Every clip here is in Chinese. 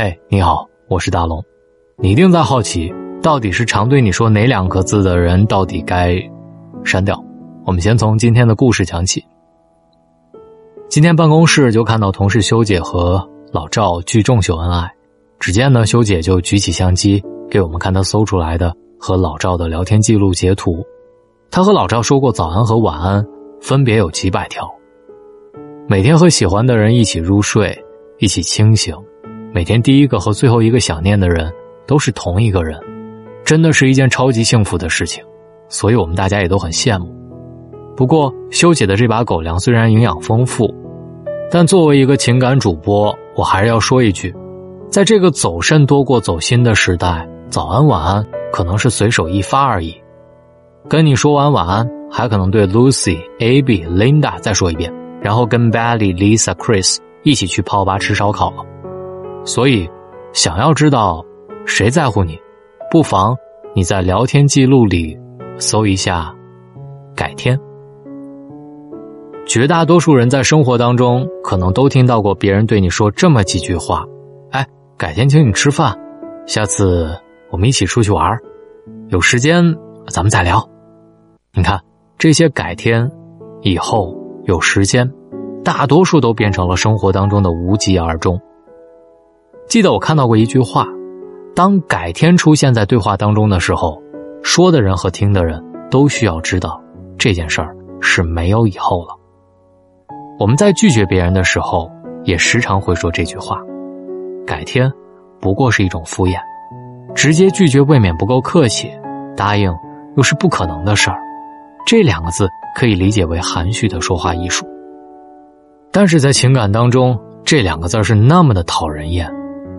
嘿，你好，我是大龙。你一定在好奇，到底是常对你说哪两个字的人，到底该删掉？我们先从今天的故事讲起。今天办公室就看到同事修姐和老赵聚众秀恩爱，只见呢，修姐就举起相机给我们看她搜出来的和老赵的聊天记录截图。她和老赵说过早安和晚安，分别有几百条。每天和喜欢的人一起入睡，一起清醒。每天第一个和最后一个想念的人都是同一个人，真的是一件超级幸福的事情，所以我们大家也都很羡慕。不过，修姐的这把狗粮虽然营养丰富，但作为一个情感主播，我还是要说一句：在这个走肾多过走心的时代，早安晚安可能是随手一发而已。跟你说完晚安，还可能对 Lucy、Abby、Linda 再说一遍，然后跟 Belly、Lisa、Chris 一起去泡吧吃烧烤。所以，想要知道谁在乎你，不妨你在聊天记录里搜一下“改天”。绝大多数人在生活当中可能都听到过别人对你说这么几句话：“哎，改天请你吃饭，下次我们一起出去玩，有时间咱们再聊。”你看这些“改天”，以后有时间，大多数都变成了生活当中的无疾而终。记得我看到过一句话：当改天出现在对话当中的时候，说的人和听的人都需要知道这件事儿是没有以后了。我们在拒绝别人的时候，也时常会说这句话：“改天”不过是一种敷衍，直接拒绝未免不够客气，答应又是不可能的事儿。这两个字可以理解为含蓄的说话艺术，但是在情感当中，这两个字是那么的讨人厌。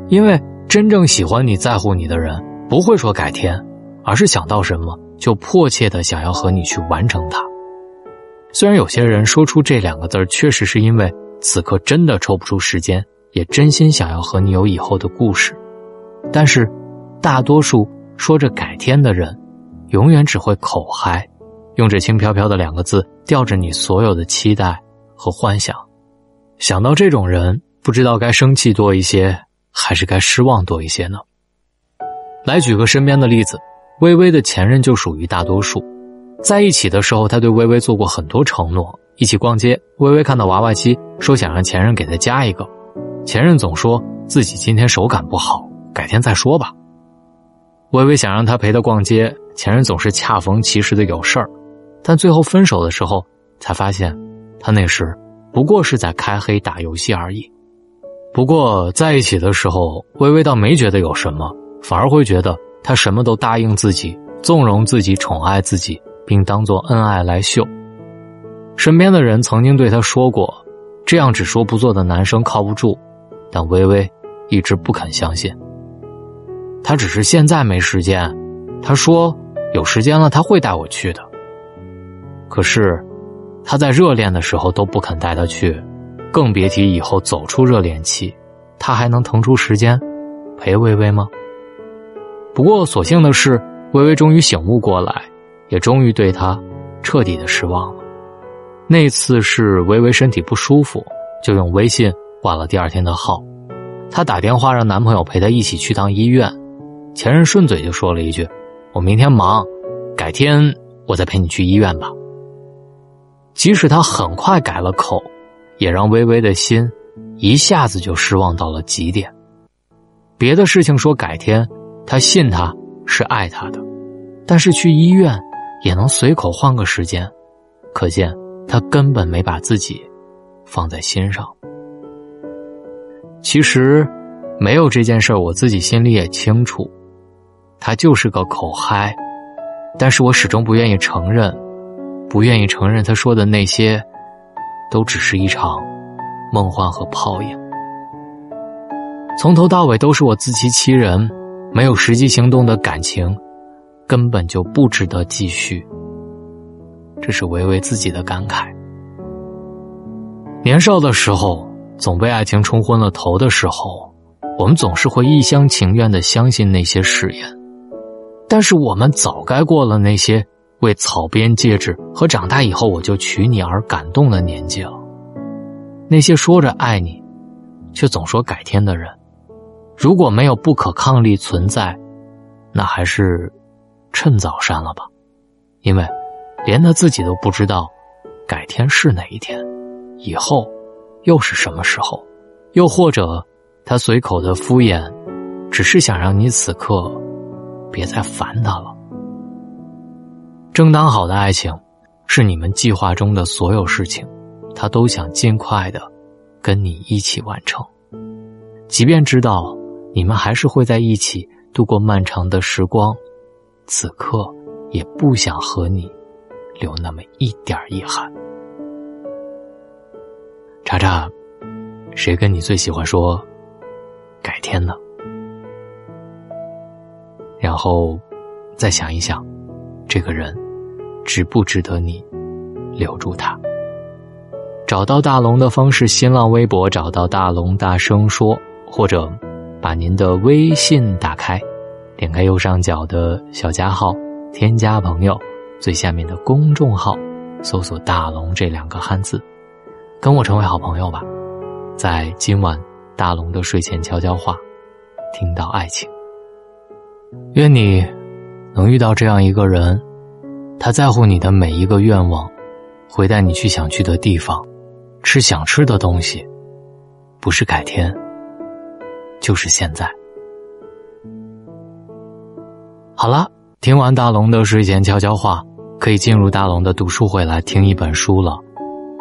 因为真正喜欢你在乎你的人不会说改天，而是想到什么就迫切的想要和你去完成它。虽然有些人说出这两个字确实是因为此刻真的抽不出时间，也真心想要和你有以后的故事，但是大多数说着改天的人，永远只会口嗨，用这轻飘飘的两个字吊着你所有的期待和幻想。想到这种人，不知道该生气多一些。还是该失望多一些呢。来举个身边的例子，微微的前任就属于大多数。在一起的时候，他对微微做过很多承诺。一起逛街，微微看到娃娃机，说想让前任给他加一个。前任总说自己今天手感不好，改天再说吧。微微想让他陪她逛街，前任总是恰逢其时的有事儿。但最后分手的时候，才发现他那时不过是在开黑打游戏而已。不过在一起的时候，微微倒没觉得有什么，反而会觉得他什么都答应自己，纵容自己，宠爱自己，并当做恩爱来秀。身边的人曾经对他说过：“这样只说不做的男生靠不住。”但微微一直不肯相信。他只是现在没时间，他说有时间了他会带我去的。可是他在热恋的时候都不肯带他去。更别提以后走出热恋期，他还能腾出时间陪微微吗？不过所幸的是，微微终于醒悟过来，也终于对他彻底的失望了。那次是微微身体不舒服，就用微信挂了第二天的号。她打电话让男朋友陪她一起去趟医院，前任顺嘴就说了一句：“我明天忙，改天我再陪你去医院吧。”即使他很快改了口。也让微微的心一下子就失望到了极点。别的事情说改天，他信他是爱他的，但是去医院也能随口换个时间，可见他根本没把自己放在心上。其实没有这件事我自己心里也清楚，他就是个口嗨，但是我始终不愿意承认，不愿意承认他说的那些。都只是一场梦幻和泡影，从头到尾都是我自欺欺人，没有实际行动的感情，根本就不值得继续。这是维维自己的感慨。年少的时候，总被爱情冲昏了头的时候，我们总是会一厢情愿的相信那些誓言，但是我们早该过了那些。为草编戒指和长大以后我就娶你而感动的年纪了。那些说着爱你，却总说改天的人，如果没有不可抗力存在，那还是趁早删了吧，因为连他自己都不知道改天是哪一天，以后又是什么时候，又或者他随口的敷衍，只是想让你此刻别再烦他了。正当好的爱情，是你们计划中的所有事情，他都想尽快的跟你一起完成，即便知道你们还是会在一起度过漫长的时光，此刻也不想和你留那么一点遗憾。查查，谁跟你最喜欢说改天呢？然后再想一想，这个人。值不值得你留住他？找到大龙的方式：新浪微博找到大龙，大声说，或者把您的微信打开，点开右上角的小加号，添加朋友，最下面的公众号，搜索“大龙”这两个汉字，跟我成为好朋友吧。在今晚大龙的睡前悄悄话，听到爱情。愿你能遇到这样一个人。他在乎你的每一个愿望，会带你去想去的地方，吃想吃的东西，不是改天，就是现在。好了，听完大龙的睡前悄悄话，可以进入大龙的读书会来听一本书了。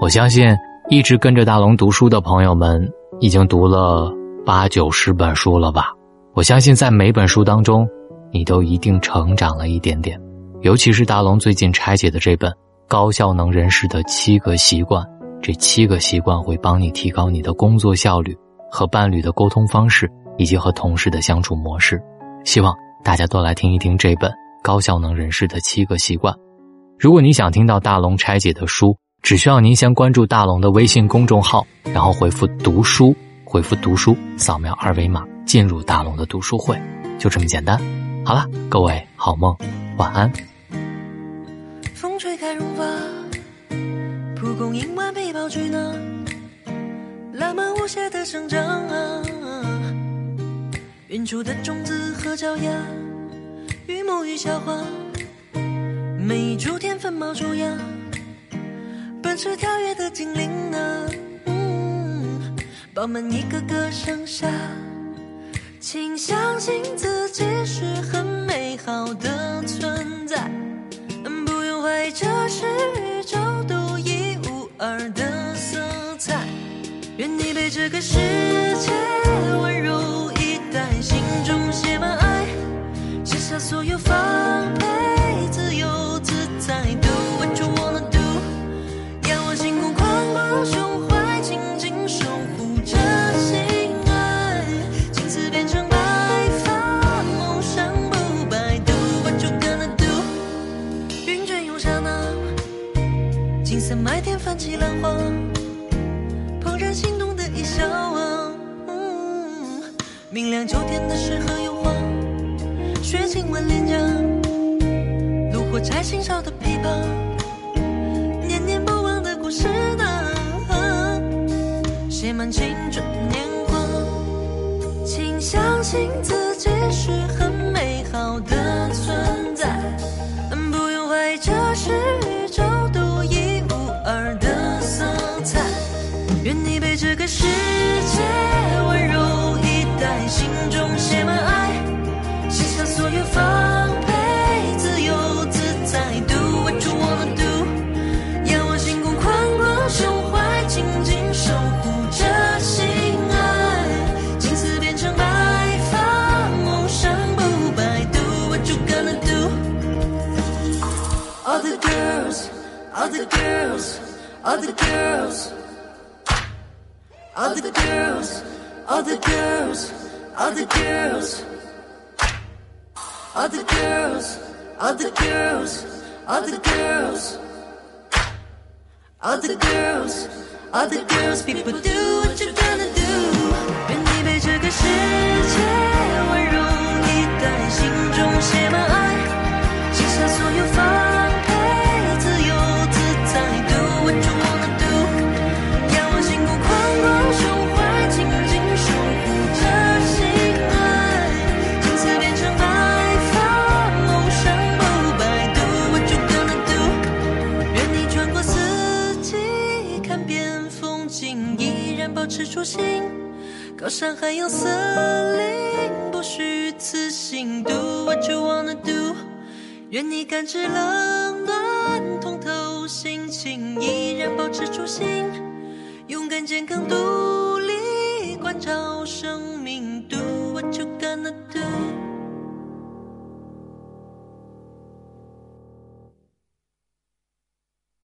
我相信，一直跟着大龙读书的朋友们，已经读了八九十本书了吧？我相信，在每本书当中，你都一定成长了一点点。尤其是大龙最近拆解的这本《高效能人士的七个习惯》，这七个习惯会帮你提高你的工作效率、和伴侣的沟通方式以及和同事的相处模式。希望大家都来听一听这本《高效能人士的七个习惯》。如果你想听到大龙拆解的书，只需要您先关注大龙的微信公众号，然后回复“读书”，回复“读书”，扫描二维码进入大龙的读书会，就这么简单。好了，各位好梦，晚安。风吹开绒发，蒲公英顽皮跑去哪？浪漫无邪的生长啊！远处的种子和脚丫，与木鱼笑话，每一株天分冒出芽，奔驰跳跃的精灵啊！嗯饱满一个个盛夏。请相信自己是很美好的存在，不用怀疑这是宇宙独一无二的色彩。愿你被这个世界温柔以待，心中写满爱，卸下所有防备。满青春年华。请相信自己是很美好的存在，不用怀疑这是宇宙独一无二的色彩。愿你被这个世界温柔以待，心中写 other girls, other girls, other girls, other girls, other girls, other girls, other girls, other girls, other girls, people do. 愿你感知冷暖通透，心情依然保持初心，勇敢健康，独立关照生。